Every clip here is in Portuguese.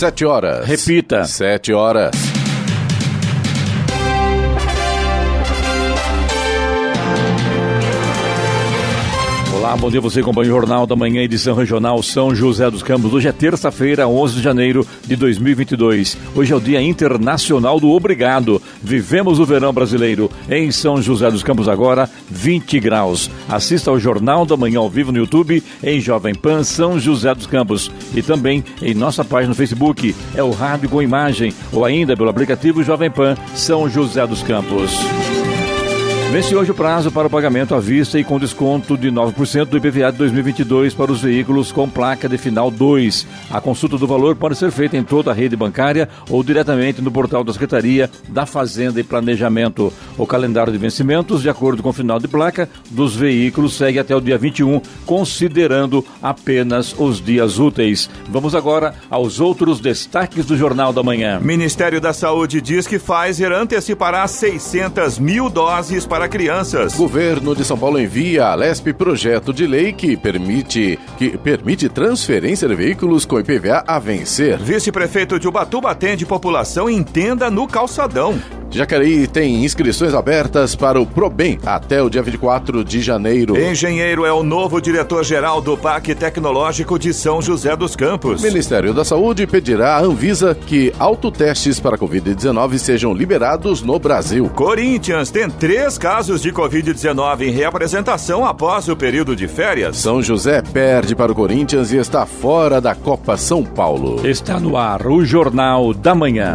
Sete horas. Repita. Sete horas. Olá, bom dia. Você acompanha o Jornal da Manhã, edição regional São José dos Campos. Hoje é terça-feira, 11 de janeiro de 2022. Hoje é o Dia Internacional do Obrigado. Vivemos o verão brasileiro em São José dos Campos agora, 20 graus. Assista ao Jornal da Manhã ao vivo no YouTube em Jovem Pan São José dos Campos e também em nossa página no Facebook. É o Rádio com Imagem ou ainda pelo aplicativo Jovem Pan São José dos Campos. Vence hoje o prazo para o pagamento à vista e com desconto de 9% do IPVA de 2022 para os veículos com placa de final 2. A consulta do valor pode ser feita em toda a rede bancária ou diretamente no portal da Secretaria da Fazenda e Planejamento. O calendário de vencimentos, de acordo com o final de placa dos veículos, segue até o dia 21, considerando apenas os dias úteis. Vamos agora aos outros destaques do Jornal da Manhã. Ministério da Saúde diz que Pfizer antecipará 600 mil doses para para crianças. Governo de São Paulo envia a LESP projeto de lei que permite, que permite transferência de veículos com IPVA a vencer. Vice-prefeito de Ubatuba atende população em tenda no calçadão. Jacareí tem inscrições abertas para o Probem até o dia 24 de janeiro. Engenheiro é o novo diretor-geral do Parque Tecnológico de São José dos Campos. Ministério da Saúde pedirá à Anvisa que autotestes para Covid-19 sejam liberados no Brasil. Corinthians tem três casos de Covid-19 em reapresentação após o período de férias. São José perde para o Corinthians e está fora da Copa São Paulo. Está no ar o Jornal da Manhã.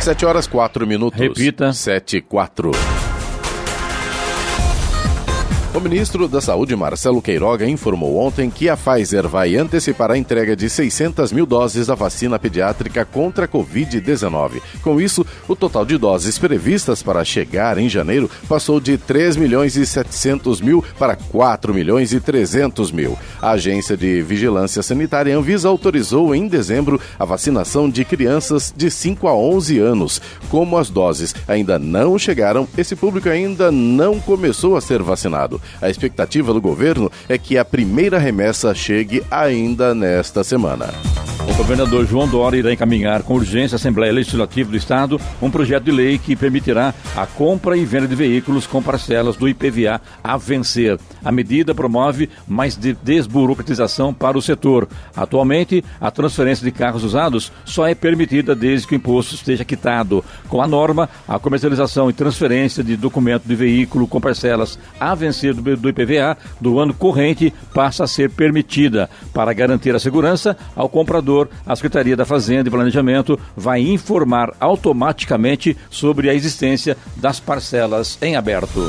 7 horas 4 minutos. Repita. 7 e 4. O ministro da Saúde, Marcelo Queiroga, informou ontem que a Pfizer vai antecipar a entrega de 600 mil doses da vacina pediátrica contra a Covid-19. Com isso, o total de doses previstas para chegar em janeiro passou de 3 milhões e 700 mil para 4 milhões e 300 mil. A Agência de Vigilância Sanitária Anvisa autorizou em dezembro a vacinação de crianças de 5 a 11 anos. Como as doses ainda não chegaram, esse público ainda não começou a ser vacinado. A expectativa do governo é que a primeira remessa chegue ainda nesta semana. O governador João Dória irá encaminhar com urgência à Assembleia Legislativa do Estado um projeto de lei que permitirá a compra e venda de veículos com parcelas do IPVA a vencer. A medida promove mais de desburocratização para o setor. Atualmente, a transferência de carros usados só é permitida desde que o imposto esteja quitado. Com a norma, a comercialização e transferência de documento de veículo com parcelas a vencer do IPVA do ano corrente passa a ser permitida. Para garantir a segurança ao comprador, a Secretaria da Fazenda e Planejamento vai informar automaticamente sobre a existência das parcelas em aberto.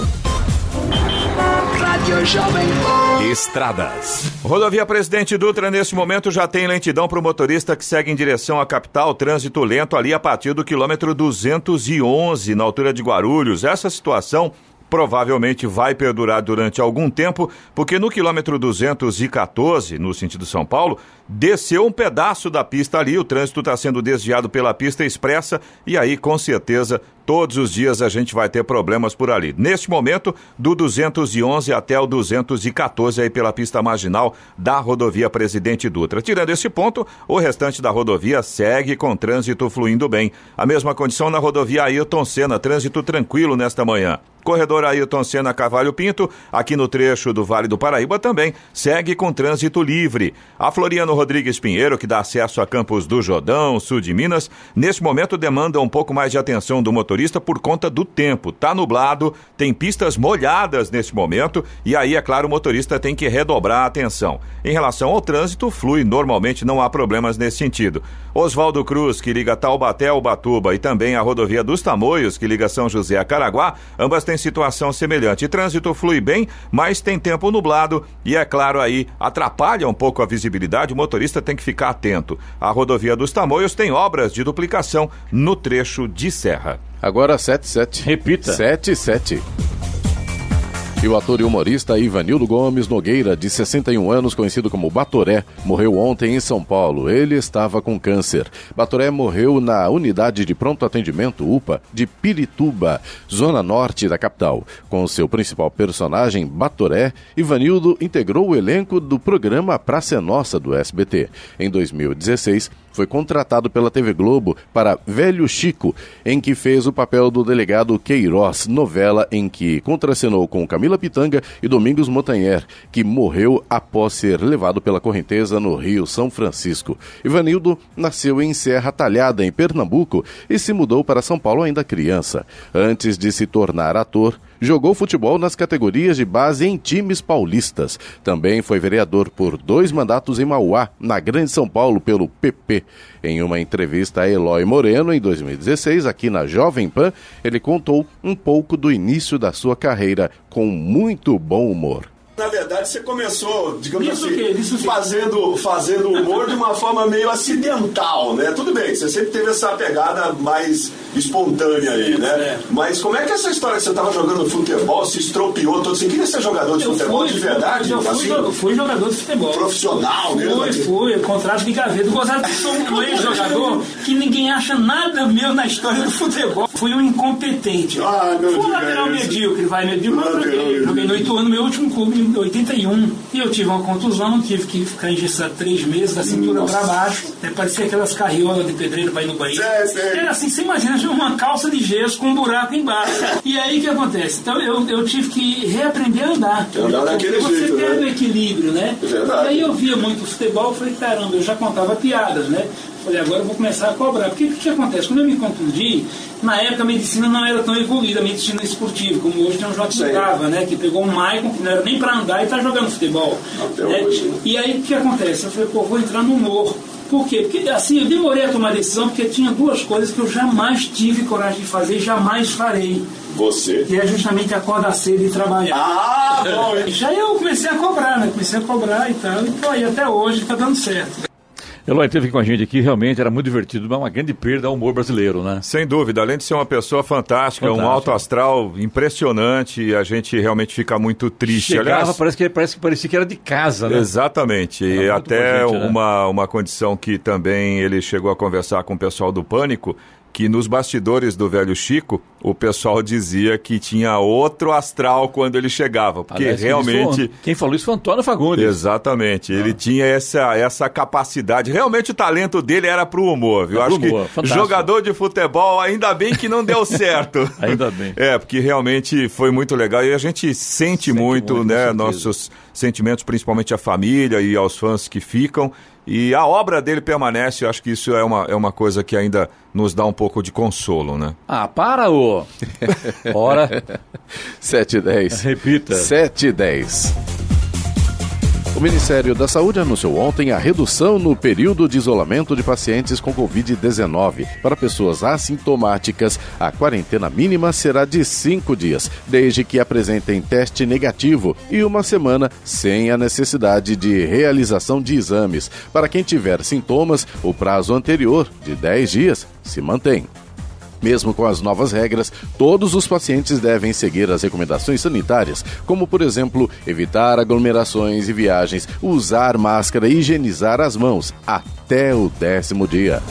Estradas. Rodovia Presidente Dutra, nesse momento, já tem lentidão para o motorista que segue em direção à capital. Trânsito lento ali a partir do quilômetro 211, na altura de Guarulhos. Essa situação provavelmente vai perdurar durante algum tempo, porque no quilômetro 214, no sentido São Paulo, desceu um pedaço da pista ali, o trânsito está sendo desviado pela pista expressa e aí, com certeza, todos os dias a gente vai ter problemas por ali. Neste momento, do 211 até o 214 aí pela pista marginal da rodovia Presidente Dutra. Tirando esse ponto, o restante da rodovia segue com trânsito fluindo bem. A mesma condição na rodovia Ailton Senna, trânsito tranquilo nesta manhã. Corredor Ailton Senna Carvalho Pinto, aqui no trecho do Vale do Paraíba também, segue com trânsito livre. A Floriano Rodrigues Pinheiro, que dá acesso a Campos do Jordão, sul de Minas, neste momento demanda um pouco mais de atenção do motorista por conta do tempo. Tá nublado, tem pistas molhadas neste momento e aí, é claro, o motorista tem que redobrar a atenção. Em relação ao trânsito, flui normalmente, não há problemas nesse sentido. Oswaldo Cruz, que liga Taubaté ao Batuba, e também a rodovia dos Tamoios, que liga São José a Caraguá, ambas têm situação semelhante. trânsito flui bem, mas tem tempo nublado e, é claro, aí atrapalha um pouco a visibilidade. O motorista tem que ficar atento. A rodovia dos Tamoios tem obras de duplicação no trecho de serra. Agora 77. Repita. 77. E o ator e humorista Ivanildo Gomes Nogueira, de 61 anos, conhecido como Batoré, morreu ontem em São Paulo. Ele estava com câncer. Batoré morreu na unidade de pronto atendimento UPA de Pirituba, zona norte da capital. Com seu principal personagem, Batoré, Ivanildo integrou o elenco do programa Praça é Nossa do SBT. Em 2016, foi contratado pela TV Globo para Velho Chico, em que fez o papel do delegado Queiroz, novela em que contracenou com Camila Pitanga e Domingos Montanher, que morreu após ser levado pela correnteza no Rio São Francisco. Ivanildo nasceu em Serra Talhada, em Pernambuco, e se mudou para São Paulo ainda criança. Antes de se tornar ator, jogou futebol nas categorias de base em times paulistas. Também foi vereador por dois mandatos em Mauá, na Grande São Paulo, pelo PP. Em uma entrevista a Eloy Moreno, em 2016, aqui na Jovem Pan, ele contou um pouco do início da sua carreira com muito bom humor na verdade, você começou, digamos isso assim, isso fazendo, fazendo humor de uma forma meio acidental, né? Tudo bem, você sempre teve essa pegada mais espontânea aí, né? É. Mas como é que é essa história que você estava jogando futebol, se estropiou todo? Você queria ser jogador de eu futebol fui, de verdade? Eu fui, assim? eu fui jogador de futebol. Profissional mesmo? Fui, aqui. fui, contrato de gaveta. Gozado que sou um ex-jogador que ninguém acha nada meu na história do futebol. Fui um incompetente. Ah, não fui um lateral medíocre, vai, medíocre, joguei. No 8 anos, meu último clube 81 e eu tive uma contusão, tive que ficar engessado três meses da cintura para baixo. Né? Parecia aquelas carriolas de pedreiro para ir no banheiro. Era assim, você imagina uma calça de gesso com um buraco embaixo. E aí o que acontece? Então eu, eu tive que reaprender a andar. Andar daquele você jeito, perde né? o equilíbrio, né? Verdade. E aí eu via muito futebol, falei, caramba, eu já contava piadas, né? Falei, agora eu vou começar a cobrar. Porque o que acontece? Quando eu me contundi, na época a medicina não era tão evoluída, a medicina esportiva, como hoje tem um Joaquim né? Que pegou um Maicon, que não era nem para andar e está jogando futebol. Né? E aí o que acontece? Eu falei, pô, vou entrar no humor. Por quê? Porque assim, eu demorei a tomar decisão porque tinha duas coisas que eu jamais tive coragem de fazer e jamais farei. Você? Que é justamente acordar cedo e trabalhar. Ah, bom. Já eu comecei a cobrar, né? Comecei a cobrar e tal. E, e até hoje está dando certo. Eloy teve com a gente aqui, realmente era muito divertido, mas uma grande perda ao humor brasileiro, né? Sem dúvida, além de ser uma pessoa fantástica, Fantástico. um alto astral impressionante, a gente realmente fica muito triste. Chegava, Aliás, parece que parece que parecia que era de casa, né? Exatamente. Era e até gente, né? uma, uma condição que também ele chegou a conversar com o pessoal do Pânico, que nos bastidores do velho Chico, o pessoal dizia que tinha outro astral quando ele chegava, porque Aliás, realmente... Quem falou isso foi Antônio Fagundes. Exatamente, ah. ele tinha essa, essa capacidade, realmente o talento dele era pro humor, viu? Acho humor, que fantástico. jogador de futebol, ainda bem que não deu certo. ainda bem. É, porque realmente foi muito legal e a gente sente, sente muito, muito, né, nossos sentimentos, principalmente a família e aos fãs que ficam, e a obra dele permanece, eu acho que isso é uma, é uma coisa que ainda nos dá um pouco de consolo, né? Ah, para, ô! Ora. 7 e 10. Repita. 7 e 10. O Ministério da Saúde anunciou ontem a redução no período de isolamento de pacientes com Covid-19. Para pessoas assintomáticas, a quarentena mínima será de cinco dias, desde que apresentem teste negativo e uma semana sem a necessidade de realização de exames. Para quem tiver sintomas, o prazo anterior, de 10 dias, se mantém. Mesmo com as novas regras, todos os pacientes devem seguir as recomendações sanitárias, como, por exemplo, evitar aglomerações e viagens, usar máscara e higienizar as mãos até o décimo dia.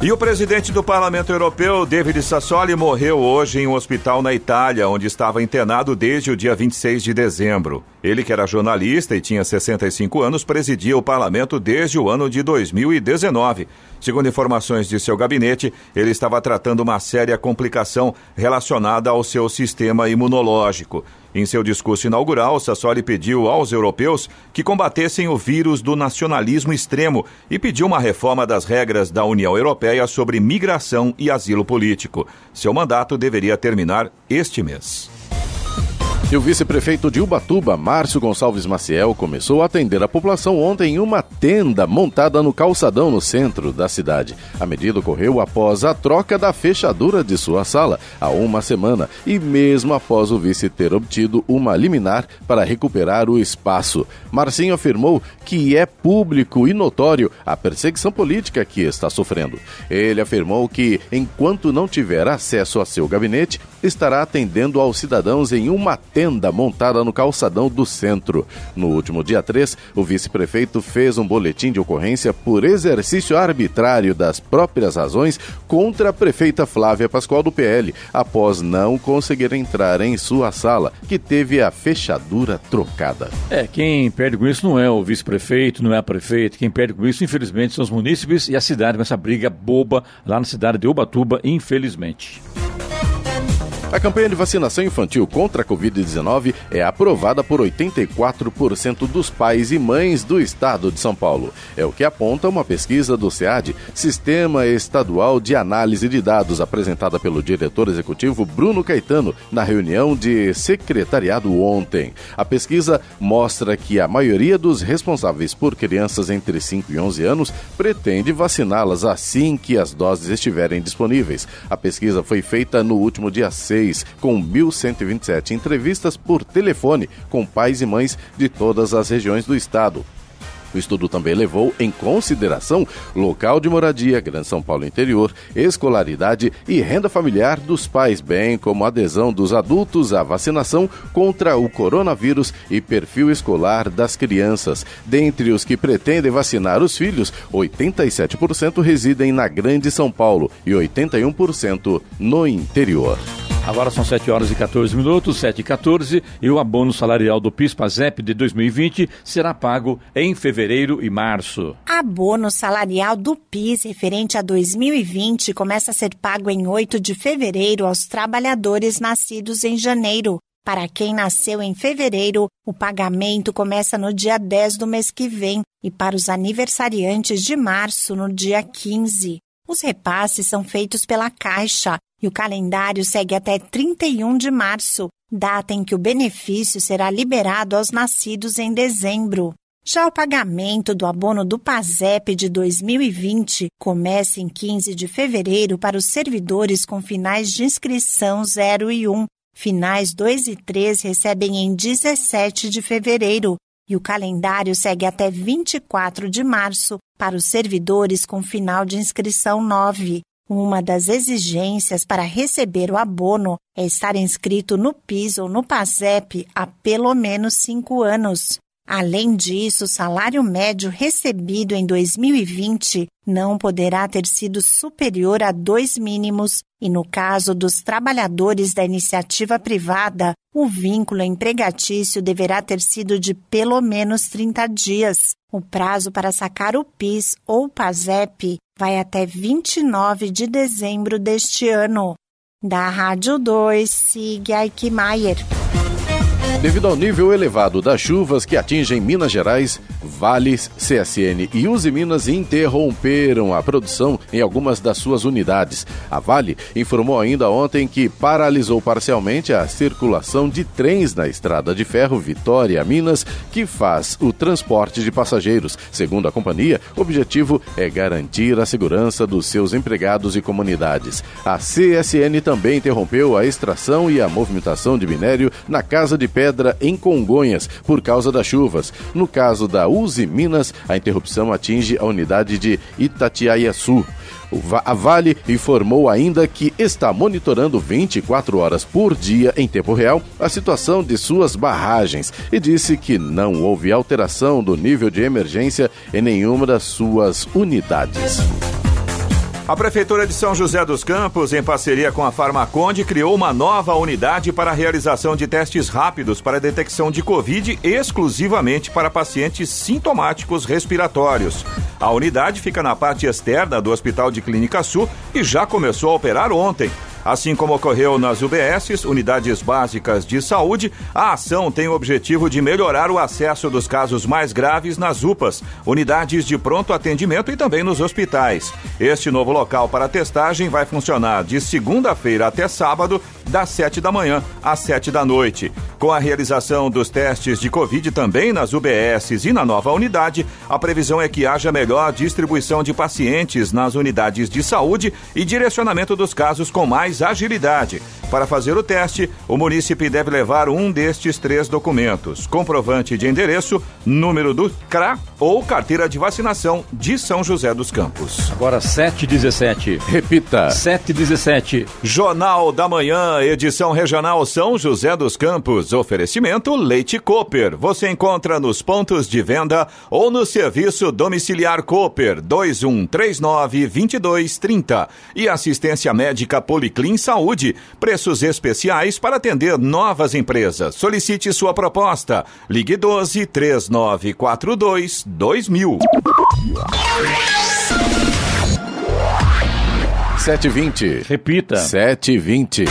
E o presidente do Parlamento Europeu, David Sassoli, morreu hoje em um hospital na Itália, onde estava internado desde o dia 26 de dezembro. Ele, que era jornalista e tinha 65 anos, presidia o parlamento desde o ano de 2019. Segundo informações de seu gabinete, ele estava tratando uma séria complicação relacionada ao seu sistema imunológico. Em seu discurso inaugural, Sassoli pediu aos europeus que combatessem o vírus do nacionalismo extremo e pediu uma reforma das regras da União Europeia sobre migração e asilo político. Seu mandato deveria terminar este mês. E o vice-prefeito de Ubatuba, Márcio Gonçalves Maciel, começou a atender a população ontem em uma tenda montada no calçadão no centro da cidade. A medida ocorreu após a troca da fechadura de sua sala há uma semana e mesmo após o vice ter obtido uma liminar para recuperar o espaço. Marcinho afirmou que é público e notório a perseguição política que está sofrendo. Ele afirmou que, enquanto não tiver acesso a seu gabinete, estará atendendo aos cidadãos em uma tenda montada no calçadão do centro. No último dia 3, o vice-prefeito fez um boletim de ocorrência por exercício arbitrário das próprias razões contra a prefeita Flávia Pascoal do PL, após não conseguir entrar em sua sala, que teve a fechadura trocada. É, quem perde com isso não é o vice-prefeito, não é a prefeita, quem perde com isso, infelizmente, são os munícipes e a cidade com essa briga boba lá na cidade de Ubatuba, infelizmente. A campanha de vacinação infantil contra a Covid-19 é aprovada por 84% dos pais e mães do estado de São Paulo. É o que aponta uma pesquisa do SEAD, Sistema Estadual de Análise de Dados, apresentada pelo diretor executivo Bruno Caetano na reunião de secretariado ontem. A pesquisa mostra que a maioria dos responsáveis por crianças entre 5 e 11 anos pretende vaciná-las assim que as doses estiverem disponíveis. A pesquisa foi feita no último dia 6 com 1.127 entrevistas por telefone com pais e mães de todas as regiões do estado. O estudo também levou em consideração local de moradia, Grande São Paulo interior, escolaridade e renda familiar dos pais, bem como adesão dos adultos à vacinação contra o coronavírus e perfil escolar das crianças. Dentre os que pretendem vacinar os filhos, 87% residem na Grande São Paulo e 81% no interior. Agora são 7 horas e 14 minutos, 7 e 14, e o abono salarial do PIS-PASEP de 2020 será pago em fevereiro e março. Abono salarial do PIS referente a 2020 começa a ser pago em 8 de fevereiro aos trabalhadores nascidos em janeiro. Para quem nasceu em fevereiro, o pagamento começa no dia 10 do mês que vem e para os aniversariantes de março, no dia 15. Os repasses são feitos pela Caixa e o calendário segue até 31 de março, data em que o benefício será liberado aos nascidos em dezembro. Já o pagamento do abono do PASEP de 2020 começa em 15 de fevereiro para os servidores com finais de inscrição 0 e 1. Finais 2 e 3 recebem em 17 de fevereiro e o calendário segue até 24 de março para os servidores com final de inscrição 9. Uma das exigências para receber o abono é estar inscrito no PIS ou no PASEP há pelo menos cinco anos. Além disso, o salário médio recebido em 2020 não poderá ter sido superior a dois mínimos e, no caso dos trabalhadores da iniciativa privada, o vínculo empregatício deverá ter sido de pelo menos 30 dias. O prazo para sacar o PIS ou PASEP vai até 29 de dezembro deste ano. Da Rádio 2, siga Aikmaier. Devido ao nível elevado das chuvas que atingem Minas Gerais, Vales, CSN e Uzi Minas interromperam a produção em algumas das suas unidades. A Vale informou ainda ontem que paralisou parcialmente a circulação de trens na estrada de ferro Vitória Minas, que faz o transporte de passageiros. Segundo a companhia, o objetivo é garantir a segurança dos seus empregados e comunidades. A CSN também interrompeu a extração e a movimentação de minério na Casa de Pedra em Congonhas por causa das chuvas. No caso da Uzi Minas, a interrupção atinge a unidade de Itatiaiaçu. A Vale informou ainda que está monitorando 24 horas por dia em tempo real a situação de suas barragens e disse que não houve alteração do nível de emergência em nenhuma das suas unidades. A Prefeitura de São José dos Campos, em parceria com a Farmaconde, criou uma nova unidade para a realização de testes rápidos para detecção de Covid exclusivamente para pacientes sintomáticos respiratórios. A unidade fica na parte externa do Hospital de Clínica Sul e já começou a operar ontem. Assim como ocorreu nas UBSs, unidades básicas de saúde, a ação tem o objetivo de melhorar o acesso dos casos mais graves nas UPAs, unidades de pronto atendimento e também nos hospitais. Este novo local para testagem vai funcionar de segunda-feira até sábado, das 7 da manhã às 7 da noite. Com a realização dos testes de Covid também nas UBSs e na nova unidade, a previsão é que haja melhor distribuição de pacientes nas unidades de saúde e direcionamento dos casos com mais agilidade. Para fazer o teste, o munícipe deve levar um destes três documentos: comprovante de endereço, número do CRA ou carteira de vacinação de São José dos Campos. Agora 717. Repita. 717. Jornal da Manhã, edição regional São José dos Campos. Oferecimento Leite Cooper. Você encontra nos pontos de venda ou no serviço domiciliar Cooper 2139 2230 e assistência médica Policlin Saúde. Preços especiais para atender novas empresas. Solicite sua proposta. Ligue 12 3942 2000. 720. Repita. 720.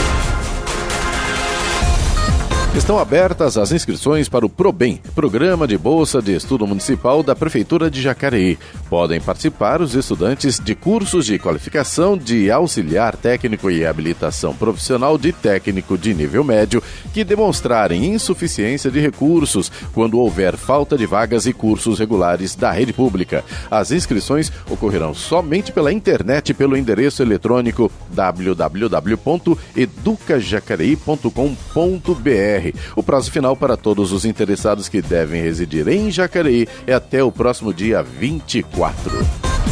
Estão abertas as inscrições para o PROBEM, Programa de Bolsa de Estudo Municipal da Prefeitura de Jacareí. Podem participar os estudantes de cursos de qualificação de auxiliar técnico e habilitação profissional de técnico de nível médio que demonstrarem insuficiência de recursos quando houver falta de vagas e cursos regulares da rede pública. As inscrições ocorrerão somente pela internet pelo endereço eletrônico www.educajacareí.com.br o prazo final para todos os interessados que devem residir em Jacareí é até o próximo dia 24.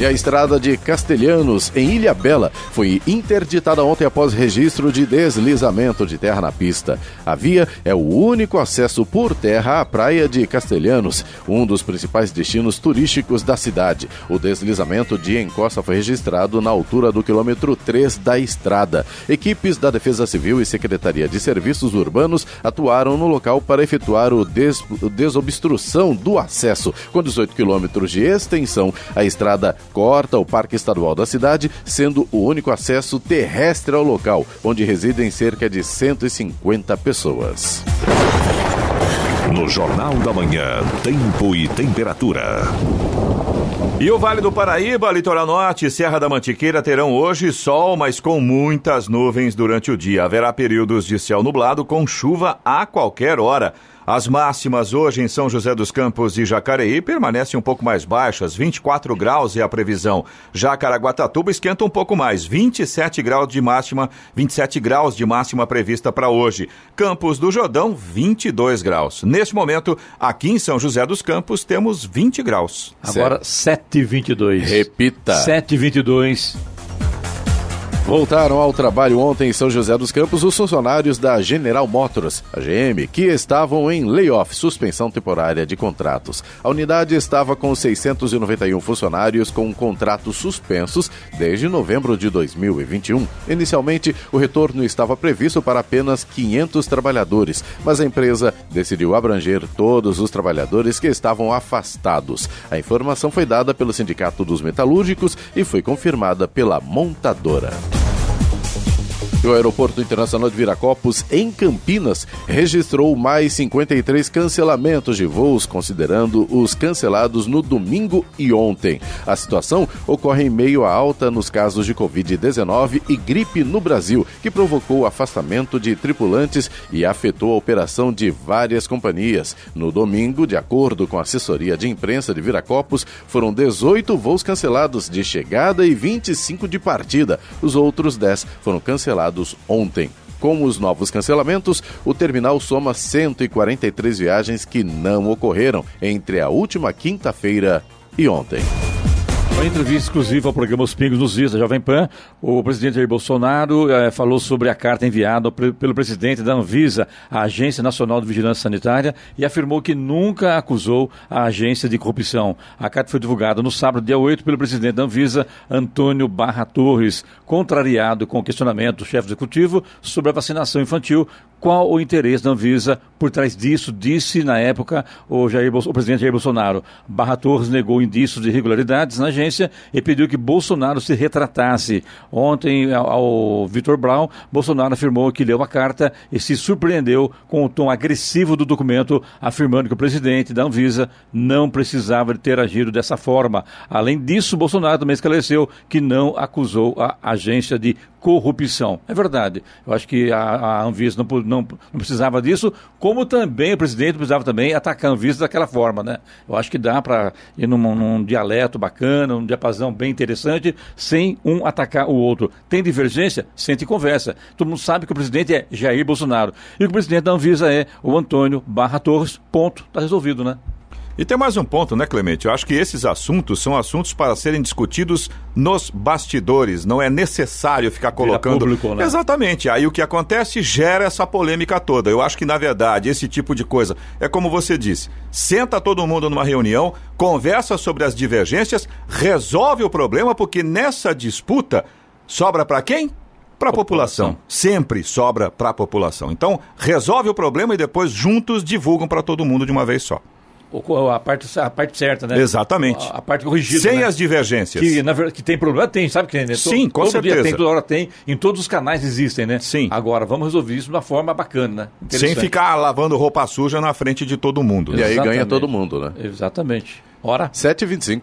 E a estrada de Castelhanos, em Ilha Bela, foi interditada ontem após registro de deslizamento de terra na pista. A via é o único acesso por terra à praia de Castelhanos, um dos principais destinos turísticos da cidade. O deslizamento de encosta foi registrado na altura do quilômetro 3 da estrada. Equipes da Defesa Civil e Secretaria de Serviços Urbanos atuaram no local para efetuar o des desobstrução do acesso. Com 18 quilômetros de extensão, a estrada corta o Parque Estadual da cidade, sendo o único acesso terrestre ao local, onde residem cerca de 150 pessoas. No Jornal da Manhã, Tempo e Temperatura. E o Vale do Paraíba, Litoral Norte e Serra da Mantiqueira terão hoje sol, mas com muitas nuvens durante o dia. Haverá períodos de céu nublado com chuva a qualquer hora. As máximas hoje em São José dos Campos e Jacareí permanecem um pouco mais baixas, 24 graus é a previsão. Já Caraguatatuba esquenta um pouco mais, 27 graus de máxima, 27 graus de máxima prevista para hoje. Campos do Jordão, 22 graus. Neste momento, aqui em São José dos Campos, temos 20 graus. Agora 7,22. Repita. 7,22. Voltaram ao trabalho ontem em São José dos Campos os funcionários da General Motors, a GM, que estavam em layoff, suspensão temporária de contratos. A unidade estava com 691 funcionários com contratos suspensos desde novembro de 2021. Inicialmente, o retorno estava previsto para apenas 500 trabalhadores, mas a empresa decidiu abranger todos os trabalhadores que estavam afastados. A informação foi dada pelo Sindicato dos Metalúrgicos e foi confirmada pela montadora. E o Aeroporto Internacional de Viracopos, em Campinas, registrou mais 53 cancelamentos de voos, considerando os cancelados no domingo e ontem. A situação ocorre em meio à alta nos casos de Covid-19 e gripe no Brasil, que provocou o afastamento de tripulantes e afetou a operação de várias companhias. No domingo, de acordo com a assessoria de imprensa de Viracopos, foram 18 voos cancelados de chegada e 25 de partida. Os outros 10 foram cancelados ontem. Com os novos cancelamentos, o terminal soma 143 viagens que não ocorreram entre a última quinta-feira e ontem. Uma entrevista exclusiva ao programa Os Pingos nos Dias da Jovem Pan, o presidente Jair Bolsonaro eh, falou sobre a carta enviada pelo presidente da Anvisa à Agência Nacional de Vigilância Sanitária e afirmou que nunca acusou a agência de corrupção. A carta foi divulgada no sábado, dia 8, pelo presidente da Anvisa, Antônio Barra Torres, contrariado com o questionamento do chefe executivo sobre a vacinação infantil, qual o interesse da Anvisa por trás disso, disse na época o, Jair, o presidente Jair Bolsonaro. Barra Torres negou indícios de irregularidades na agência e pediu que Bolsonaro se retratasse. Ontem, ao, ao Vitor Brown, Bolsonaro afirmou que leu a carta e se surpreendeu com o tom agressivo do documento, afirmando que o presidente da Anvisa não precisava ter agido dessa forma. Além disso, Bolsonaro também esclareceu que não acusou a agência de corrupção. É verdade. Eu acho que a, a Anvisa não, não, não, precisava disso, como também o presidente precisava também atacar a Anvisa daquela forma, né? Eu acho que dá para ir num, num, dialeto bacana, num diapasão bem interessante, sem um atacar o outro. Tem divergência? Sente conversa. Todo mundo sabe que o presidente é Jair Bolsonaro e que o presidente da Anvisa é o Antônio Barra Torres. Ponto. Está resolvido, né? E tem mais um ponto, né, Clemente? Eu acho que esses assuntos são assuntos para serem discutidos nos bastidores. Não é necessário ficar colocando. Público, né? Exatamente. Aí o que acontece gera essa polêmica toda. Eu acho que, na verdade, esse tipo de coisa é como você disse: senta todo mundo numa reunião, conversa sobre as divergências, resolve o problema, porque nessa disputa sobra para quem? Para a população. população. Sempre sobra para a população. Então, resolve o problema e depois juntos divulgam para todo mundo de uma vez só a parte, a parte certa, né? Exatamente. A, a parte corrigida. Sem né? as divergências. Que, na verdade, que tem problema, tem, sabe que né? Sim, com todo certeza. dia tem, toda hora tem, em todos os canais existem, né? Sim. Agora, vamos resolver isso de uma forma bacana, né? Sem ficar lavando roupa suja na frente de todo mundo. E aí ganha todo mundo, né? Exatamente. Hora? 7h25.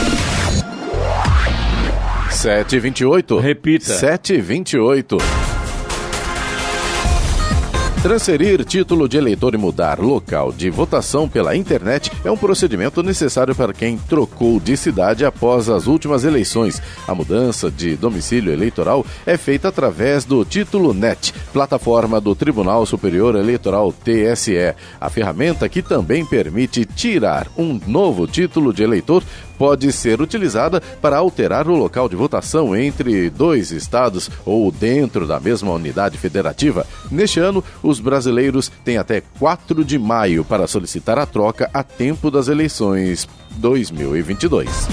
Sete e vinte e oito. Repita. Sete e vinte e oito. Transferir título de eleitor e mudar local de votação pela internet é um procedimento necessário para quem trocou de cidade após as últimas eleições. A mudança de domicílio eleitoral é feita através do Título Net, plataforma do Tribunal Superior Eleitoral TSE. A ferramenta que também permite tirar um novo título de eleitor pode ser utilizada para alterar o local de votação entre dois estados ou dentro da mesma unidade federativa. Neste ano, os brasileiros têm até 4 de maio para solicitar a troca a tempo das eleições 2022.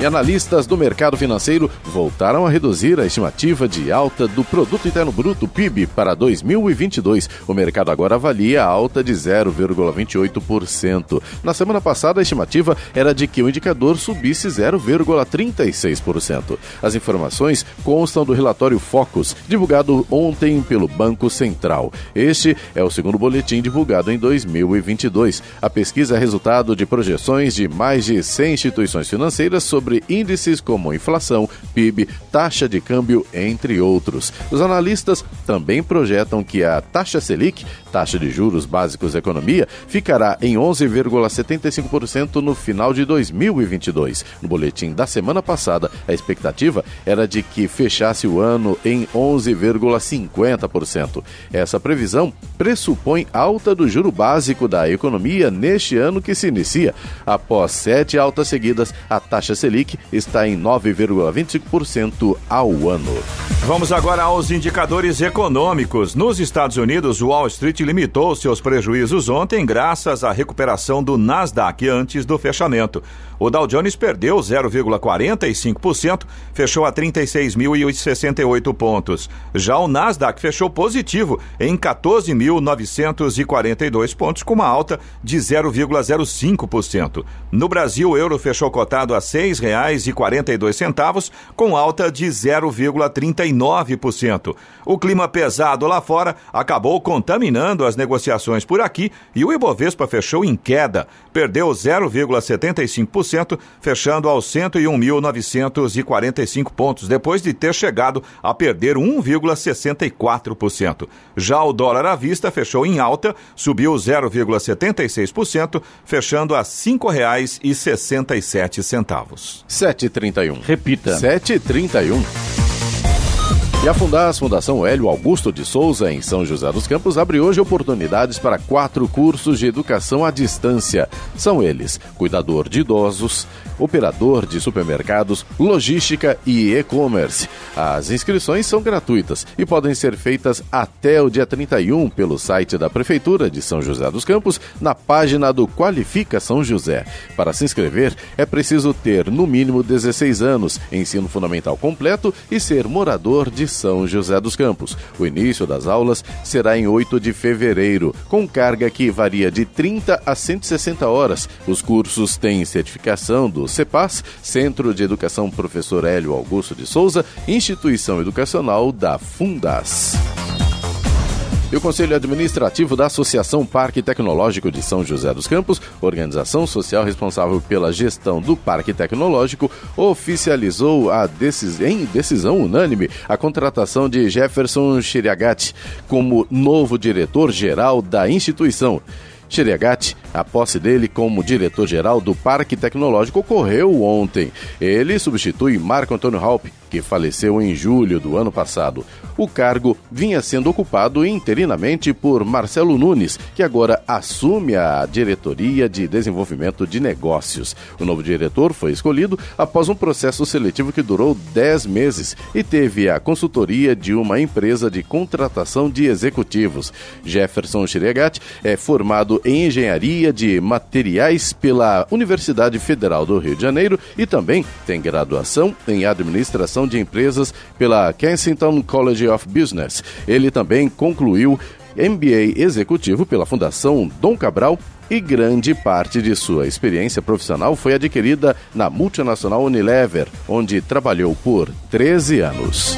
E analistas do mercado financeiro voltaram a reduzir a estimativa de alta do Produto Interno Bruto PIB para 2022. O mercado agora avalia a alta de 0,28%. Na semana passada, a estimativa era de que o indicador subisse 0,36%. As informações constam do relatório Focus, divulgado ontem pelo Banco Central. Este é o segundo boletim divulgado em 2022. A pesquisa é resultado de projeções de mais de 100 instituições financeiras sobre sobre índices como inflação, PIB, taxa de câmbio, entre outros. Os analistas também projetam que a taxa Selic, taxa de juros básicos da economia, ficará em 11,75% no final de 2022. No boletim da semana passada, a expectativa era de que fechasse o ano em 11,50%. Essa previsão pressupõe alta do juro básico da economia neste ano que se inicia. Após sete altas seguidas, a taxa Selic está em 9,25% ao ano. Vamos agora aos indicadores econômicos. Nos Estados Unidos, Wall Street limitou seus prejuízos ontem graças à recuperação do Nasdaq antes do fechamento. O Dow Jones perdeu 0,45%, fechou a 36.068 pontos. Já o Nasdaq fechou positivo em 14.942 pontos, com uma alta de 0,05%. No Brasil, o euro fechou cotado a R$ 6,42, com alta de 0,39%. O clima pesado lá fora acabou contaminando as negociações por aqui e o Ibovespa fechou em queda, perdeu 0,75%, fechando aos 101.945 pontos, depois de ter chegado a perder 1,64%. Já o dólar à vista fechou em alta, subiu 0,76%, fechando a R$ 5,67. 7,31. Repita. 7,31. E a Fundas, Fundação Hélio Augusto de Souza, em São José dos Campos, abre hoje oportunidades para quatro cursos de educação à distância. São eles: cuidador de idosos, operador de supermercados, logística e e-commerce. As inscrições são gratuitas e podem ser feitas até o dia 31 pelo site da Prefeitura de São José dos Campos, na página do Qualifica São José. Para se inscrever, é preciso ter no mínimo 16 anos, ensino fundamental completo e ser morador de São José dos Campos. O início das aulas será em 8 de fevereiro, com carga que varia de 30 a 160 horas. Os cursos têm certificação do CEPAS, Centro de Educação Professor Hélio Augusto de Souza, instituição educacional da Fundas. E o Conselho Administrativo da Associação Parque Tecnológico de São José dos Campos, organização social responsável pela gestão do Parque Tecnológico, oficializou a decis... em decisão unânime a contratação de Jefferson Chiriagati como novo diretor-geral da instituição. Chiriagati, a posse dele como diretor-geral do Parque Tecnológico ocorreu ontem. Ele substitui Marco Antônio Halp, que faleceu em julho do ano passado. O cargo vinha sendo ocupado interinamente por Marcelo Nunes, que agora assume a diretoria de desenvolvimento de negócios. O novo diretor foi escolhido após um processo seletivo que durou 10 meses e teve a consultoria de uma empresa de contratação de executivos. Jefferson Chiregat é formado em engenharia de materiais pela Universidade Federal do Rio de Janeiro e também tem graduação em administração Administração de Empresas pela Kensington College of Business. Ele também concluiu MBA executivo pela Fundação Dom Cabral e grande parte de sua experiência profissional foi adquirida na multinacional Unilever, onde trabalhou por 13 anos.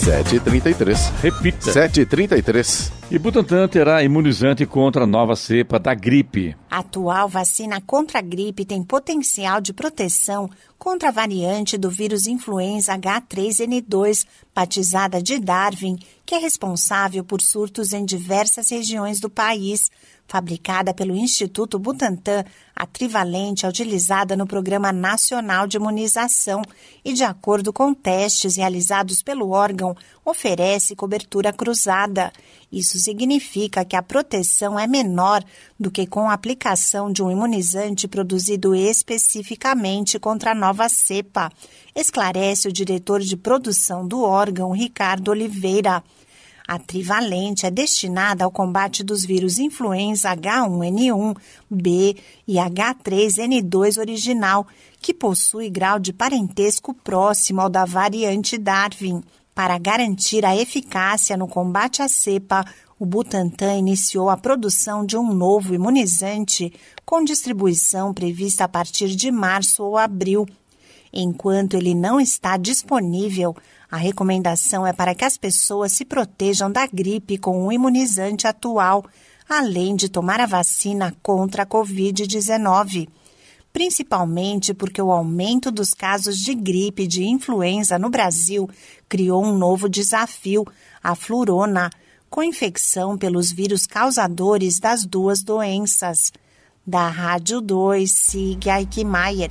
7h33. Repita. 7h33. E Butantan terá imunizante contra a nova cepa da gripe. A atual vacina contra a gripe tem potencial de proteção contra a variante do vírus influenza H3N2, batizada de Darwin, que é responsável por surtos em diversas regiões do país. Fabricada pelo Instituto Butantan, a trivalente é utilizada no Programa Nacional de Imunização e, de acordo com testes realizados pelo órgão, oferece cobertura cruzada. Isso significa que a proteção é menor do que com a aplicação de um imunizante produzido especificamente contra a nova cepa, esclarece o diretor de produção do órgão, Ricardo Oliveira. A trivalente é destinada ao combate dos vírus influenza H1N1, B e H3N2 original, que possui grau de parentesco próximo ao da variante Darwin. Para garantir a eficácia no combate à cepa, o Butantan iniciou a produção de um novo imunizante com distribuição prevista a partir de março ou abril. Enquanto ele não está disponível, a recomendação é para que as pessoas se protejam da gripe com o imunizante atual, além de tomar a vacina contra a Covid-19. Principalmente porque o aumento dos casos de gripe e de influenza no Brasil criou um novo desafio, a flurona, com infecção pelos vírus causadores das duas doenças. Da Rádio 2, Sig Aikmaier.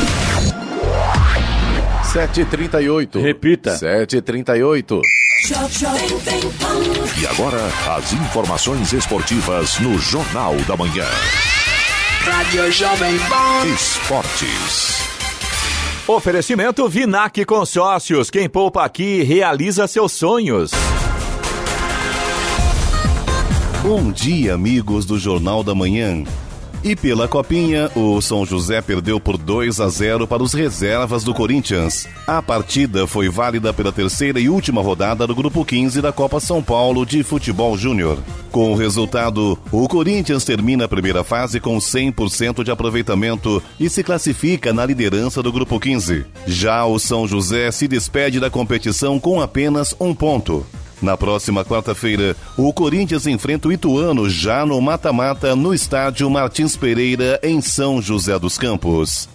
7h38. Repita. 7h38. E agora, as informações esportivas no Jornal da Manhã. Rádio Jovem Pan. Esportes. Oferecimento Vinac Consórcios. Quem poupa aqui realiza seus sonhos. Bom dia, amigos do Jornal da Manhã. E pela Copinha, o São José perdeu por 2 a 0 para os reservas do Corinthians. A partida foi válida pela terceira e última rodada do Grupo 15 da Copa São Paulo de Futebol Júnior. Com o resultado, o Corinthians termina a primeira fase com 100% de aproveitamento e se classifica na liderança do Grupo 15. Já o São José se despede da competição com apenas um ponto. Na próxima quarta-feira, o Corinthians enfrenta o Ituano já no mata-mata no estádio Martins Pereira, em São José dos Campos.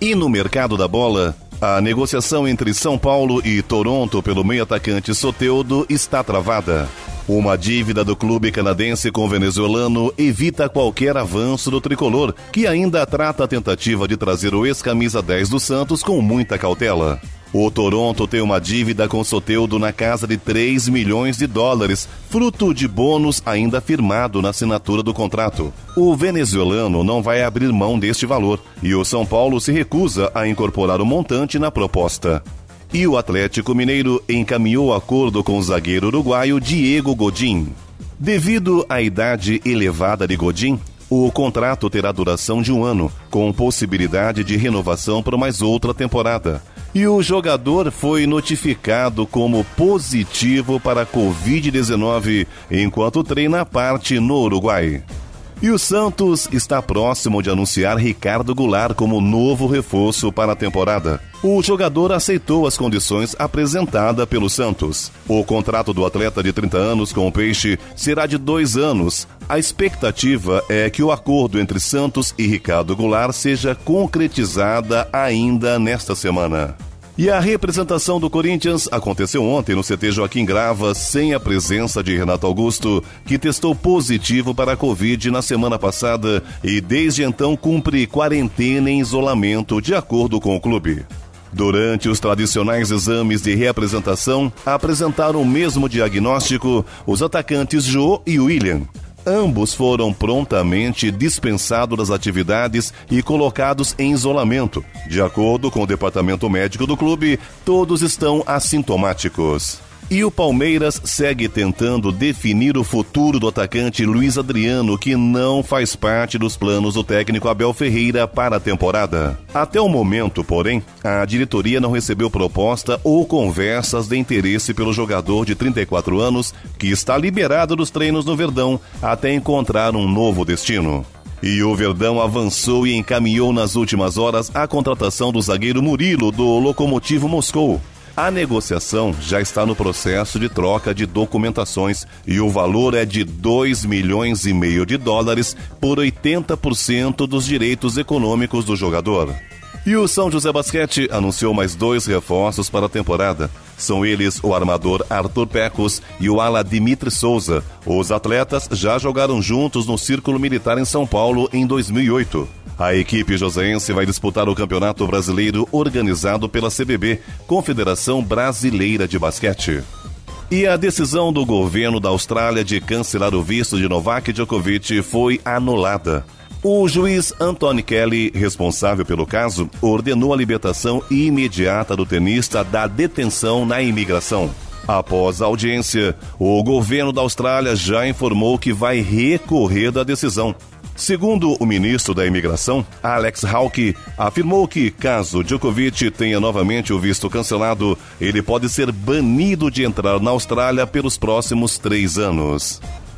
E no mercado da bola, a negociação entre São Paulo e Toronto pelo meio-atacante Soteudo está travada. Uma dívida do clube canadense com o venezuelano evita qualquer avanço do tricolor, que ainda trata a tentativa de trazer o ex-camisa 10 do Santos com muita cautela. O Toronto tem uma dívida com Soteudo na casa de 3 milhões de dólares, fruto de bônus ainda firmado na assinatura do contrato. O venezuelano não vai abrir mão deste valor e o São Paulo se recusa a incorporar o montante na proposta. E o Atlético Mineiro encaminhou acordo com o zagueiro uruguaio Diego Godin. Devido à idade elevada de Godin, o contrato terá duração de um ano, com possibilidade de renovação por mais outra temporada. E o jogador foi notificado como positivo para a Covid-19 enquanto treina a parte no Uruguai. E o Santos está próximo de anunciar Ricardo Goulart como novo reforço para a temporada. O jogador aceitou as condições apresentadas pelo Santos. O contrato do atleta de 30 anos com o Peixe será de dois anos. A expectativa é que o acordo entre Santos e Ricardo Goulart seja concretizada ainda nesta semana. E a representação do Corinthians aconteceu ontem no CT Joaquim Grava, sem a presença de Renato Augusto, que testou positivo para a Covid na semana passada e desde então cumpre quarentena em isolamento, de acordo com o clube. Durante os tradicionais exames de reapresentação, apresentaram o mesmo diagnóstico os atacantes Jô e William. Ambos foram prontamente dispensados das atividades e colocados em isolamento. De acordo com o departamento médico do clube, todos estão assintomáticos. E o Palmeiras segue tentando definir o futuro do atacante Luiz Adriano, que não faz parte dos planos do técnico Abel Ferreira para a temporada. Até o momento, porém, a diretoria não recebeu proposta ou conversas de interesse pelo jogador de 34 anos, que está liberado dos treinos no Verdão até encontrar um novo destino. E o Verdão avançou e encaminhou nas últimas horas a contratação do zagueiro Murilo do Locomotivo Moscou. A negociação já está no processo de troca de documentações e o valor é de 2 milhões e meio de dólares por 80% dos direitos econômicos do jogador. E o São José Basquete anunciou mais dois reforços para a temporada. São eles o armador Arthur Pecos e o ala Dimitri Souza. Os atletas já jogaram juntos no Círculo Militar em São Paulo em 2008. A equipe joseense vai disputar o Campeonato Brasileiro organizado pela CBB, Confederação Brasileira de Basquete. E a decisão do governo da Austrália de cancelar o visto de Novak Djokovic foi anulada. O juiz Anthony Kelly, responsável pelo caso, ordenou a libertação imediata do tenista da detenção na imigração. Após a audiência, o governo da Austrália já informou que vai recorrer da decisão. Segundo o ministro da Imigração, Alex Hawke, afirmou que, caso Djokovic tenha novamente o visto cancelado, ele pode ser banido de entrar na Austrália pelos próximos três anos.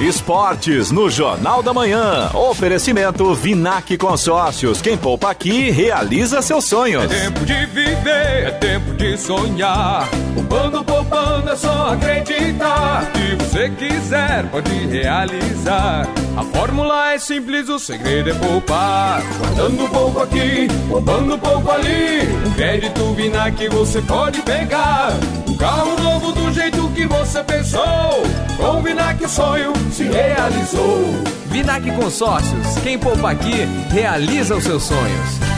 Esportes no Jornal da Manhã. Oferecimento Vinac Consórcios. Quem poupa aqui realiza seus sonhos. É tempo de viver, é tempo de sonhar. Poupando, poupando, é só acreditar. Se você quiser, pode realizar. A fórmula é simples, o segredo é poupar. Guardando pouco aqui, poupando pouco ali. Um crédito Vinac você pode pegar. Um carro novo do jeito que você pensou. Com o Vinac sonho se realizou. Vinac Consórcios, quem poupa aqui, realiza os seus sonhos.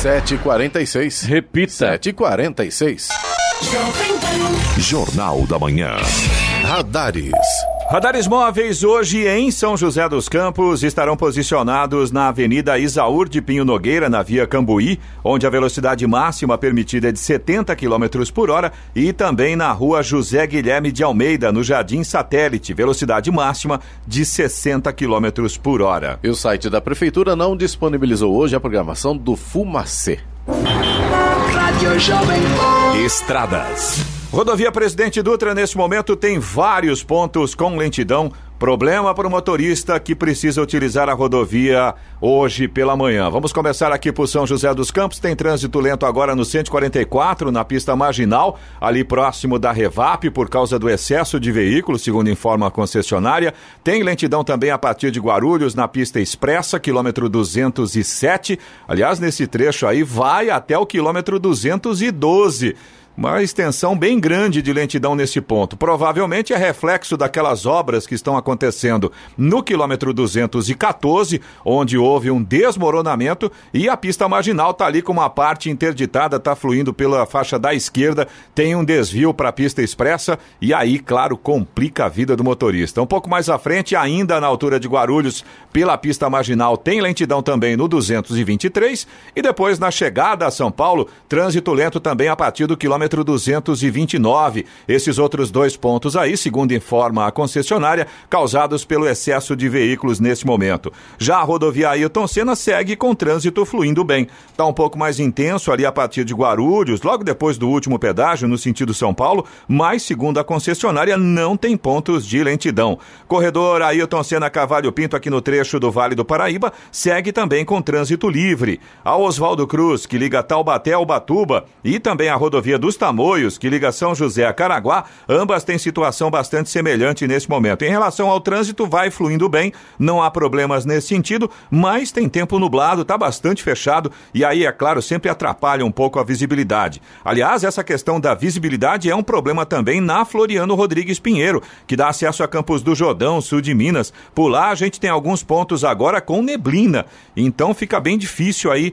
7h46. Repita. 7h46. Jornal da Manhã. Radares. Radares móveis hoje em São José dos Campos estarão posicionados na Avenida Isaúr de Pinho Nogueira, na via Cambuí, onde a velocidade máxima permitida é de 70 km por hora, e também na rua José Guilherme de Almeida, no Jardim Satélite, velocidade máxima de 60 km por hora. E o site da Prefeitura não disponibilizou hoje a programação do Fumacê. Estradas. Rodovia Presidente Dutra, nesse momento, tem vários pontos com lentidão Problema para o motorista que precisa utilizar a rodovia hoje pela manhã. Vamos começar aqui por São José dos Campos. Tem trânsito lento agora no 144, na pista marginal, ali próximo da Revap, por causa do excesso de veículos, segundo informa a concessionária. Tem lentidão também a partir de Guarulhos, na pista expressa, quilômetro 207. Aliás, nesse trecho aí vai até o quilômetro 212 uma extensão bem grande de lentidão nesse ponto. Provavelmente é reflexo daquelas obras que estão acontecendo no quilômetro 214, onde houve um desmoronamento e a pista marginal está ali com uma parte interditada, está fluindo pela faixa da esquerda, tem um desvio para a pista expressa e aí, claro, complica a vida do motorista. Um pouco mais à frente, ainda na altura de Guarulhos, pela pista marginal, tem lentidão também no 223 e depois na chegada a São Paulo, trânsito lento também a partir do quilômetro quilômetro 229. Esses outros dois pontos aí, segundo informa a concessionária, causados pelo excesso de veículos neste momento. Já a rodovia Ailton Senna segue com trânsito fluindo bem. Está um pouco mais intenso ali a partir de Guarulhos, logo depois do último pedágio no sentido São Paulo, mas segundo a concessionária não tem pontos de lentidão. Corredor Ailton Senna Cavalho Pinto aqui no trecho do Vale do Paraíba segue também com trânsito livre. A Oswaldo Cruz, que liga Taubaté ao Batuba, e também a rodovia dos Tamoios, que liga São José a Caraguá, ambas têm situação bastante semelhante nesse momento. Em relação ao trânsito, vai fluindo bem, não há problemas nesse sentido, mas tem tempo nublado, está bastante fechado e aí, é claro, sempre atrapalha um pouco a visibilidade. Aliás, essa questão da visibilidade é um problema também na Floriano Rodrigues Pinheiro, que dá acesso a Campos do Jordão, sul de Minas. Por lá a gente tem alguns pontos agora com neblina, então fica bem difícil aí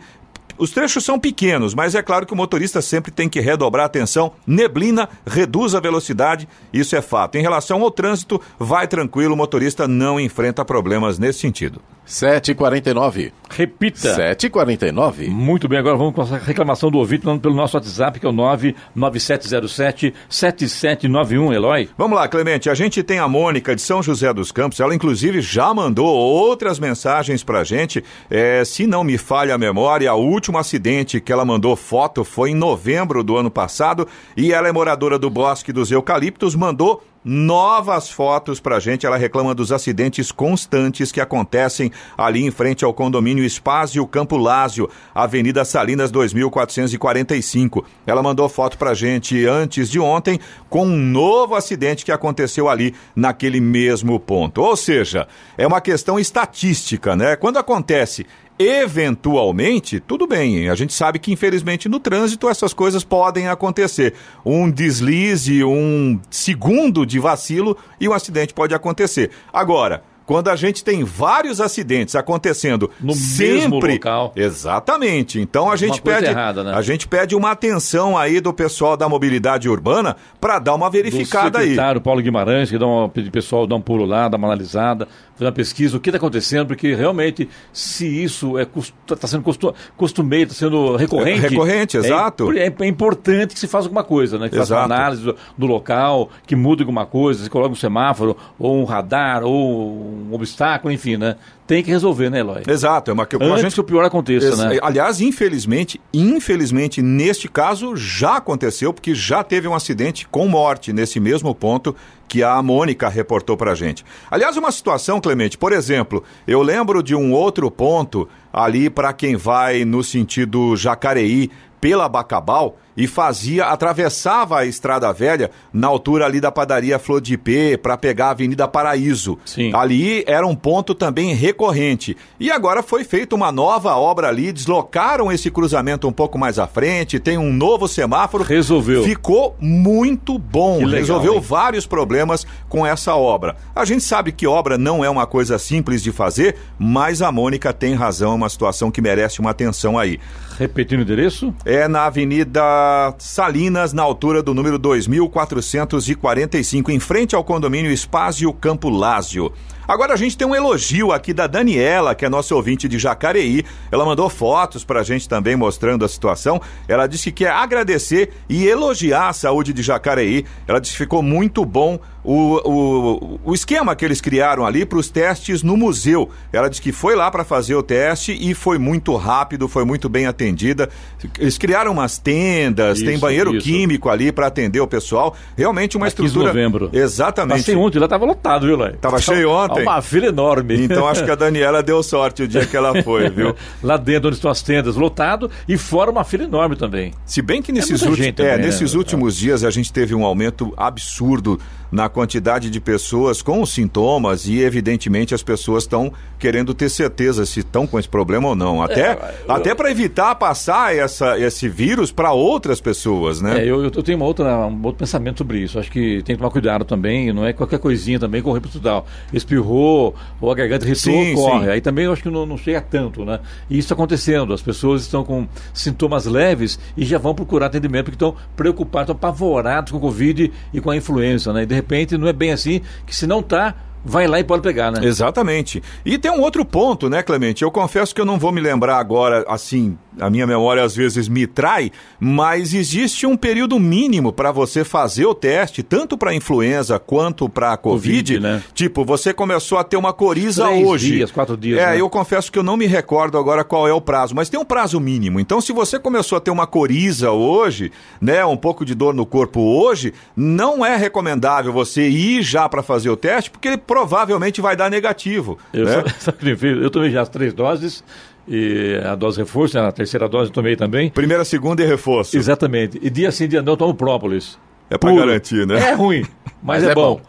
os trechos são pequenos, mas é claro que o motorista sempre tem que redobrar atenção. Neblina reduz a velocidade, isso é fato. Em relação ao trânsito, vai tranquilo, o motorista não enfrenta problemas nesse sentido. 7h49. Repita. 7h49. Muito bem, agora vamos com a reclamação do ouvinte pelo nosso WhatsApp, que é o 99707-7791, Eloy. Vamos lá, Clemente. A gente tem a Mônica de São José dos Campos. Ela, inclusive, já mandou outras mensagens pra gente. É, se não me falha a memória, o último acidente que ela mandou foto foi em novembro do ano passado. E ela é moradora do Bosque dos Eucaliptos, mandou novas fotos pra gente. Ela reclama dos acidentes constantes que acontecem ali em frente ao condomínio Espásio Campo Lázio, Avenida Salinas 2445. Ela mandou foto pra gente antes de ontem com um novo acidente que aconteceu ali naquele mesmo ponto. Ou seja, é uma questão estatística, né? Quando acontece Eventualmente, tudo bem, a gente sabe que infelizmente no trânsito essas coisas podem acontecer. Um deslize, um segundo de vacilo e um acidente pode acontecer. Agora, quando a gente tem vários acidentes acontecendo no sempre... mesmo local. Exatamente. Então a gente pede errada, né? a gente pede uma atenção aí do pessoal da mobilidade urbana para dar uma verificada do aí. Paulo Guimarães, que dá uma, o pessoal dá um pulo lá, dá uma analisada, fazer uma pesquisa, o que está acontecendo, porque realmente se isso é está sendo costu, costumeiro, está sendo recorrente. É recorrente, exato. É, é, importante que se faça alguma coisa, né? Que faça uma análise do, do local, que mude alguma coisa, se coloque um semáforo, ou um radar, ou um obstáculo, enfim, né? Tem que resolver, né, Eloy? Exato. É uma, uma Antes gente... que o pior aconteça, Ex né? Aliás, infelizmente, infelizmente, neste caso já aconteceu, porque já teve um acidente com morte nesse mesmo ponto que a Mônica reportou pra gente. Aliás, uma situação, Clemente, por exemplo, eu lembro de um outro ponto ali para quem vai no sentido Jacareí pela Bacabal, e fazia, atravessava a Estrada Velha na altura ali da padaria Flor de Ipê para pegar a Avenida Paraíso. Sim. Ali era um ponto também recorrente. E agora foi feita uma nova obra ali, deslocaram esse cruzamento um pouco mais à frente, tem um novo semáforo. Resolveu. Ficou muito bom. Legal, Resolveu hein? vários problemas com essa obra. A gente sabe que obra não é uma coisa simples de fazer, mas a Mônica tem razão, é uma situação que merece uma atenção aí. Repetindo o endereço? É na Avenida Salinas, na altura do número 2445, em frente ao condomínio Espásio Campo Lázio. Agora a gente tem um elogio aqui da Daniela, que é nossa ouvinte de Jacareí. Ela mandou fotos pra gente também mostrando a situação. Ela disse que quer agradecer e elogiar a saúde de Jacareí. Ela disse que ficou muito bom o, o, o esquema que eles criaram ali para os testes no museu. Ela disse que foi lá para fazer o teste e foi muito rápido, foi muito bem atendida. Eles criaram umas tendas, isso, tem banheiro isso. químico ali para atender o pessoal. Realmente uma Aqui estrutura. Novembro. Exatamente. Passei ontem, lá estava lotado, viu, Lai? Tava cheio ontem. Uma fila enorme. Então acho que a Daniela deu sorte o dia que ela foi, viu? lá dentro onde estão as tendas, lotado e fora uma fila enorme também. Se bem que nesses, é últimos, é, nesses né? últimos dias a gente teve um aumento absurdo na quantidade de pessoas com sintomas e, evidentemente, as pessoas estão querendo ter certeza se estão com esse problema ou não. Até, é, eu... até para evitar passar essa, esse vírus para outras pessoas, né? É, eu, eu tenho uma outra, um outro pensamento sobre isso. Acho que tem que tomar cuidado também, não é qualquer coisinha também correr para o hospital. Espirrou ou a garganta ressoou, corre. Sim. Aí também eu acho que não, não chega tanto, né? E isso acontecendo, as pessoas estão com sintomas leves e já vão procurar atendimento porque estão preocupados, estão apavorados com o Covid e com a influenza, né? E de repente não é bem assim, que se não está vai lá e pode pegar, né? Exatamente. E tem um outro ponto, né, Clemente? Eu confesso que eu não vou me lembrar agora, assim, a minha memória às vezes me trai, mas existe um período mínimo para você fazer o teste, tanto para influenza quanto para COVID, COVID, né? Tipo, você começou a ter uma coriza Três hoje. dias, quatro dias. É, né? eu confesso que eu não me recordo agora qual é o prazo, mas tem um prazo mínimo. Então, se você começou a ter uma coriza hoje, né, um pouco de dor no corpo hoje, não é recomendável você ir já para fazer o teste, porque ele provavelmente vai dar negativo. Eu, né? eu tomei já as três doses e a dose reforço, a terceira dose eu tomei também. Primeira, segunda e reforço. Exatamente. E dia sim, dia não, eu tomo própolis. É para garantir, né? É ruim, mas, mas é, é, bom.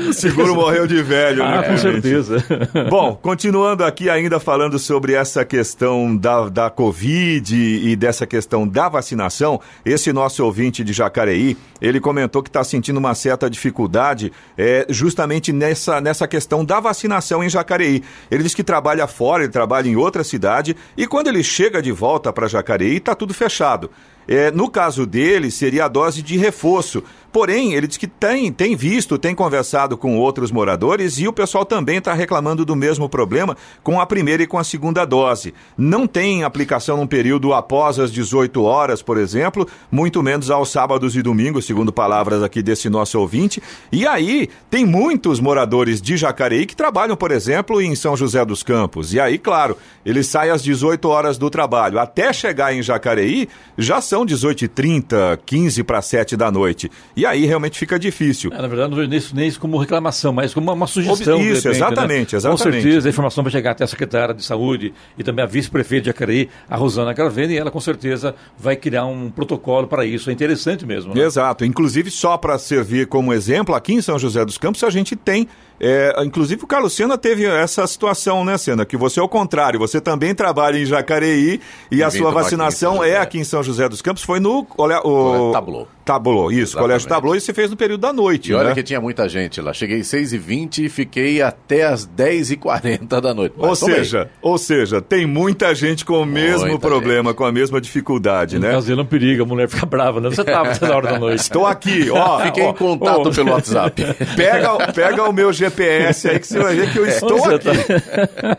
o seguro morreu de velho, ah, né? Com certeza. bom, continuando aqui ainda falando sobre essa questão da, da Covid e dessa questão da vacinação, esse nosso ouvinte de Jacareí, ele comentou que está sentindo uma certa dificuldade é, justamente nessa, nessa questão da vacinação em Jacareí. Ele diz que trabalha fora, ele trabalha em outra cidade e quando ele chega de volta para Jacareí, está tudo fechado. É, no caso dele, seria a dose de reforço. Porém, ele diz que tem, tem visto, tem conversado com outros moradores e o pessoal também está reclamando do mesmo problema com a primeira e com a segunda dose. Não tem aplicação num período após as 18 horas, por exemplo, muito menos aos sábados e domingos, segundo palavras aqui desse nosso ouvinte. E aí, tem muitos moradores de Jacareí que trabalham, por exemplo, em São José dos Campos. E aí, claro, ele sai às 18 horas do trabalho. Até chegar em Jacareí, já são 18h30, 15 para 7 da noite. E aí realmente fica difícil. É, na verdade, não vejo isso nem isso como reclamação, mas como uma, uma sugestão. Isso, repente, exatamente, né? exatamente. Com certeza a informação vai chegar até a secretária de saúde e também a vice-prefeita de Acaraí, a Rosana Gravena, e ela com certeza vai criar um protocolo para isso. É interessante mesmo. Né? Exato. Inclusive, só para servir como exemplo, aqui em São José dos Campos a gente tem é, inclusive o Carlos Sena teve essa situação, né, Sena? Que você é o contrário, você também trabalha em Jacareí e, e a sua vacinação aqui é aqui em São José dos Campos, foi no olha, o, Tablô. Tablô, isso, Exatamente. Colégio Tablô, e você fez no período da noite. E olha né? que tinha muita gente lá. Cheguei às 6h20 e fiquei até às 10h40 da noite. Mas, ou seja, ou seja, tem muita gente com o mesmo muita problema, gente. com a mesma dificuldade, no né? Caso não periga, a mulher fica brava, né? Você estava nessa hora da noite. Estou aqui, ó. Fiquei ó, em contato ó, pelo WhatsApp. Pega, pega o meu GPS aí que você vai ver que eu estou aqui. Tá?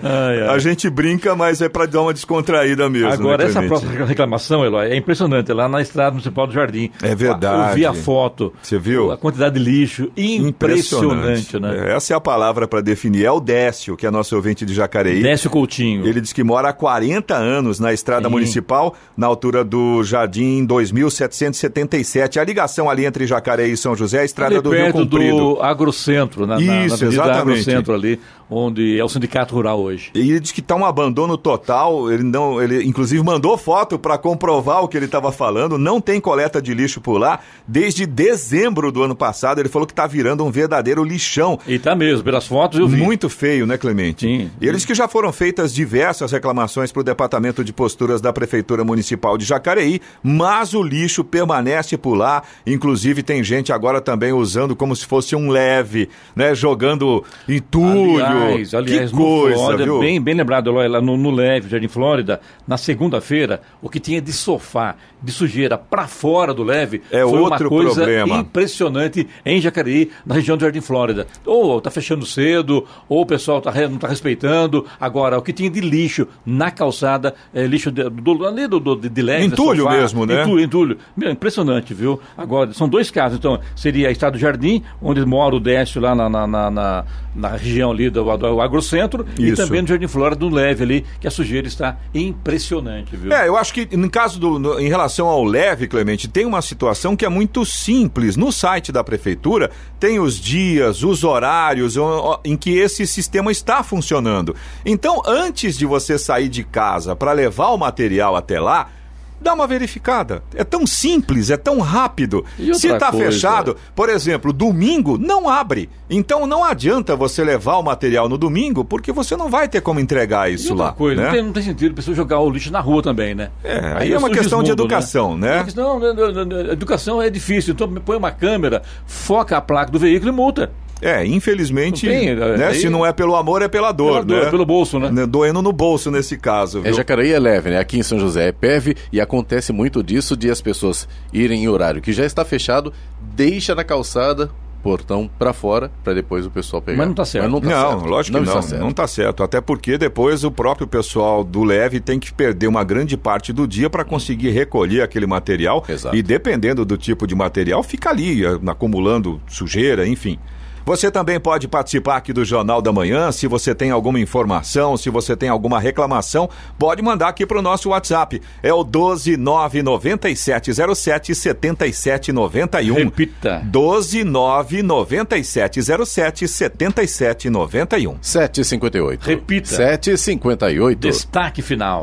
ai, ai. A gente brinca, mas é para dar uma descontraída mesmo. Né, Agora, né, essa próxima reclamação, Eloy, é impressionante. É lá na estrada municipal do Jardim. É verdade. Eu vi a foto. Você viu? A quantidade de lixo. Impressionante, né? É, essa é a palavra para definir. É o Décio, que é nosso ouvinte de Jacareí. Décio Coutinho. Ele diz que mora há 40 anos na estrada Sim. municipal, na altura do Jardim 2777. A ligação ali entre Jacareí e São José, a estrada ali do Rio Comprido. do Agrocentro, na, Isso, na, na exatamente. Ali, onde é o sindicato rural hoje. E ele diz que está um abandono total. Ele não, ele inclusive mandou foto para comprovar o que ele estava falando. Não tem coleta de lixo por lá desde dezembro do ano passado. Ele falou que está virando um verdadeiro lixão. E tá mesmo, pelas fotos eu vi. Muito feio, né, Clemente? Sim. Eles que já foram feitas diversas reclamações para o Departamento de Posturas da Prefeitura Municipal de Jacareí, mas o lixo permanece por lá. Inclusive tem gente agora também usando como se fosse um leve, né, jogando entulho, Aliás, aliás, que coisa, Flórida, viu? bem, bem lembrado, lá no, no Leve, Jardim Flórida, na segunda-feira, o que tinha de sofá, de sujeira para fora do Leve, É foi uma coisa problema. impressionante em Jacareí, na região do Jardim Flórida. Ou tá fechando cedo, ou o pessoal tá, não está respeitando. Agora, o que tinha de lixo na calçada, é, lixo de, do, ali do, do, de leve, Entulho sofá, mesmo, né? Entulho, entulho. Meu, impressionante, viu? Agora, são dois casos. Então, seria Estado do Jardim, onde mora o Décio lá na, na, na, na- na região ali do, do agrocentro, e também no Jardim Flora do Leve ali, que a sujeira está impressionante, viu? É, eu acho que no caso do, no- em relação ao leve, Clemente, tem uma situação que é muito simples. No site da prefeitura tem os dias, os horários em que esse sistema está funcionando. Então, antes de você sair de casa para levar o material até lá, dá uma verificada. É tão simples, é tão rápido. E Se está fechado, por exemplo, domingo não abre. Então não adianta você levar o material no domingo, porque você não vai ter como entregar E isso outra lá. coisa, né? não, tem, não tem sentido a pessoa jogar o lixo na rua também, né? É, aí é uma surge questão de mundo, educação, né? É uma questão- Não, não, não, educação é difícil. Então põe uma câmera, foca a placa do veículo e multa. É, infelizmente, Não tem, né, aí- se não é pelo amor, é pela dor, Pela dor, né? pelo bolso, né? Doendo no bolso nesse caso, É viu? Jacareí é leve, né? Aqui em São José é PEV e acontece muito disso de as pessoas irem em horário que já está fechado, deixa na calçada, portão pra fora, pra depois o pessoal pegar. Mas não tá certo. não, tá Não, certo. lógico que não, está certo. não tá certo. Até porque depois o próprio pessoal do Leve tem que perder uma grande parte do dia para conseguir recolher aquele material. Exato. E dependendo do tipo de material, fica ali eh, acumulando sujeira, enfim. Você também pode participar aqui do Jornal da Manhã. Se você tem alguma informação, se você tem alguma reclamação, pode mandar aqui para o nosso WhatsApp. É o 1299707 7791. Repita. 1299707 7791. 7h58. Repita. 7h58. Destaque final.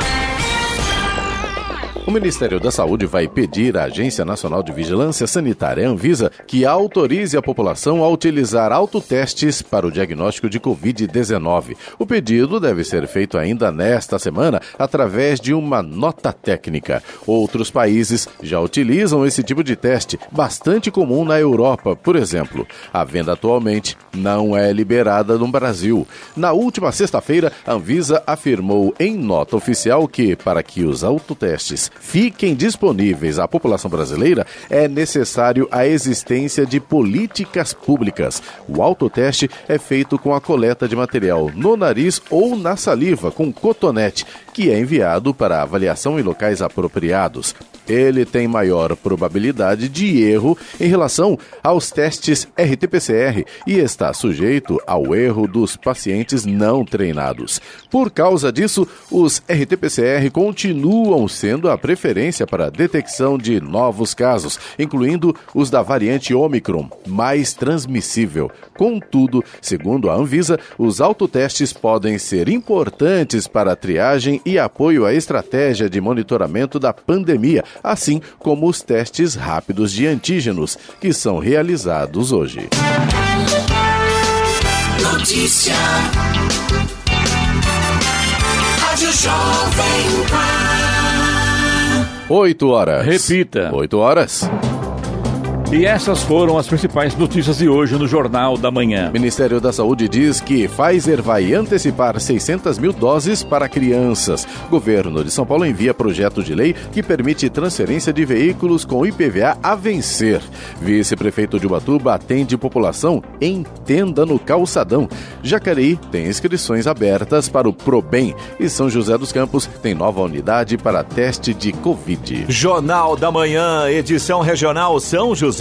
O Ministério da Saúde vai pedir à Agência Nacional de Vigilância Sanitária, Anvisa, que autorize a população a utilizar autotestes para o diagnóstico de Covid-19. O pedido deve ser feito ainda nesta semana através de uma nota técnica. Outros países já utilizam esse tipo de teste, bastante comum na Europa, por exemplo. A venda atualmente não é liberada no Brasil. Na última sexta-feira, a Anvisa afirmou em nota oficial que, para que os autotestes fiquem disponíveis à população brasileira, é necessário a existência de políticas públicas. O autoteste é feito com a coleta de material no nariz ou na saliva, com cotonete, que é enviado para avaliação em locais apropriados. Ele tem maior probabilidade de erro em relação aos testes RT-PCR e está sujeito ao erro dos pacientes não treinados. Por causa disso, os RT-PCR continuam sendo a preferência para a detecção de novos casos, incluindo os da variante Omicron, mais transmissível. Contudo, segundo a Anvisa, os autotestes podem ser importantes para a triagem e apoio à estratégia de monitoramento da pandemia, assim como os testes rápidos de antígenos, que são realizados hoje. Notícia. Rádio Jovem Pan. 8 horas. Repita. 8 horas. E essas foram as principais notícias de hoje no Jornal da Manhã. Ministério da Saúde diz que Pfizer vai antecipar 600 mil doses para crianças. Governo de São Paulo envia projeto de lei que permite transferência de veículos com IPVA a vencer. Vice-prefeito de Ubatuba atende população em tenda no calçadão. Jacareí tem inscrições abertas para o Probem e São José dos Campos tem nova unidade para teste de Covid. Jornal da Manhã, edição regional São José